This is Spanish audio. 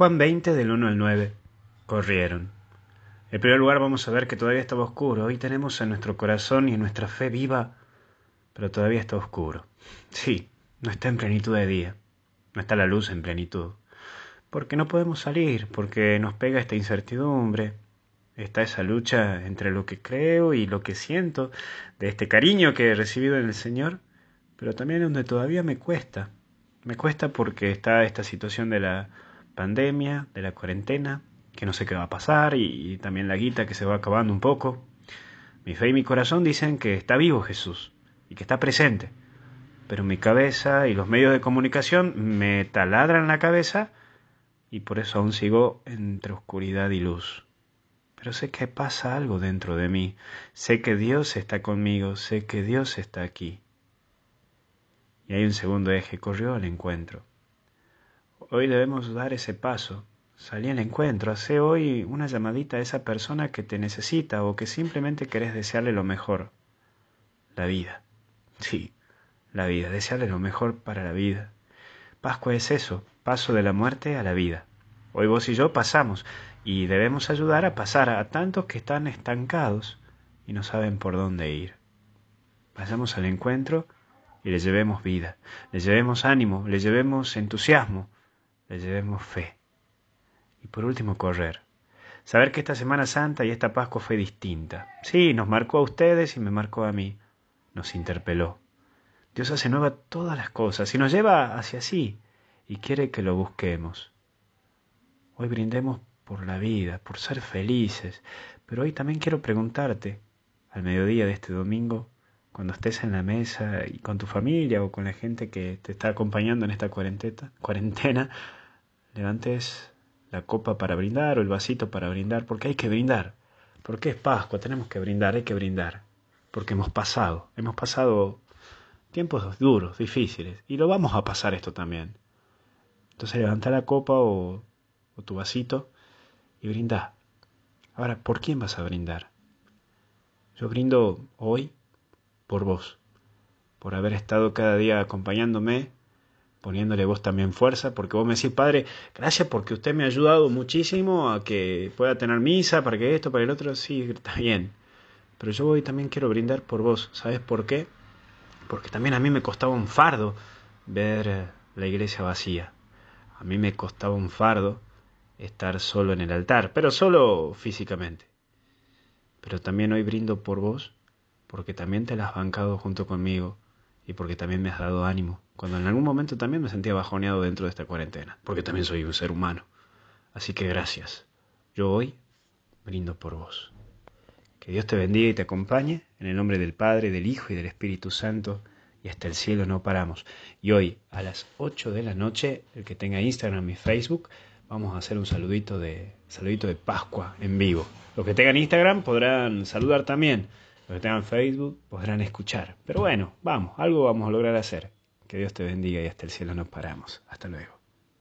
Juan 20 del 1 al 9. Corrieron. En primer lugar vamos a ver que todavía estaba oscuro. Hoy tenemos en nuestro corazón y en nuestra fe viva, pero todavía está oscuro. Sí, no está en plenitud de día. No está la luz en plenitud. Porque no podemos salir, porque nos pega esta incertidumbre. Está esa lucha entre lo que creo y lo que siento, de este cariño que he recibido en el Señor, pero también donde todavía me cuesta. Me cuesta porque está esta situación de la pandemia, de la cuarentena, que no sé qué va a pasar, y, también la guita que se va acabando un poco. Mi fe y mi corazón dicen que está vivo Jesús y que está presente, pero mi cabeza y los medios de comunicación me taladran la cabeza y por eso aún sigo entre oscuridad y luz. Pero sé que pasa algo dentro de mí, sé que Dios está conmigo, sé que Dios está aquí. Y hay un segundo eje, corrió al encuentro. Hoy debemos dar ese paso, salir al encuentro, hacer hoy una llamadita a esa persona que te necesita o que simplemente querés desearle lo mejor. La vida. Sí, la vida, desearle lo mejor para la vida. Pascua es eso, paso de la muerte a la vida. Hoy vos y yo pasamos y debemos ayudar a pasar a tantos que están estancados y no saben por dónde ir. Vayamos al encuentro y le llevemos vida, le llevemos ánimo, le llevemos entusiasmo, le llevemos fe. Y por último, correr. Saber que esta Semana Santa y esta Pascua fue distinta. Sí, nos marcó a ustedes y me marcó a mí. Nos interpeló. Dios hace nueva todas las cosas y nos lleva hacia sí y quiere que lo busquemos. Hoy brindemos por la vida, por ser felices, pero hoy también quiero preguntarte, al mediodía de este domingo, cuando estés en la mesa y con tu familia o con la gente que te está acompañando en esta cuarentena, levantes la copa para brindar o el vasito para brindar, porque hay que brindar. Porque es Pascua, tenemos que brindar, hay que brindar. Porque hemos pasado, hemos pasado tiempos duros, difíciles, y lo vamos a pasar esto también. Entonces levanta la copa o, tu vasito y brinda. Ahora, ¿por quién vas a brindar? Yo brindo hoy por vos, por haber estado cada día acompañándome poniéndole vos también fuerza, porque vos me decís, Padre, gracias porque usted me ha ayudado muchísimo a que pueda tener misa, para que esto, para el otro, sí, está bien. Pero yo hoy también quiero brindar por vos, ¿sabes por qué? Porque también a mí me costaba un fardo ver eh, la iglesia vacía. A mí me costaba un fardo estar solo en el altar, pero solo físicamente. Pero también hoy brindo por vos, porque también te la has bancado junto conmigo y porque también me has dado ánimo cuando en algún momento también me sentía bajoneado dentro de esta cuarentena, porque también soy un ser humano. Así que gracias. Yo hoy brindo por vos. Que Dios te bendiga y te acompañe, en el nombre del Padre, del Hijo y del Espíritu Santo, y hasta el cielo no paramos. Y hoy a las 8 de la noche, el que tenga Instagram y Facebook, vamos a hacer un saludito de, saludito de Pascua en vivo. Los que tengan Instagram podrán saludar también. Los que tengan Facebook podrán escuchar. Pero bueno, vamos, algo vamos a lograr hacer. Que Dios te bendiga y hasta el cielo nos paramos. Hasta luego.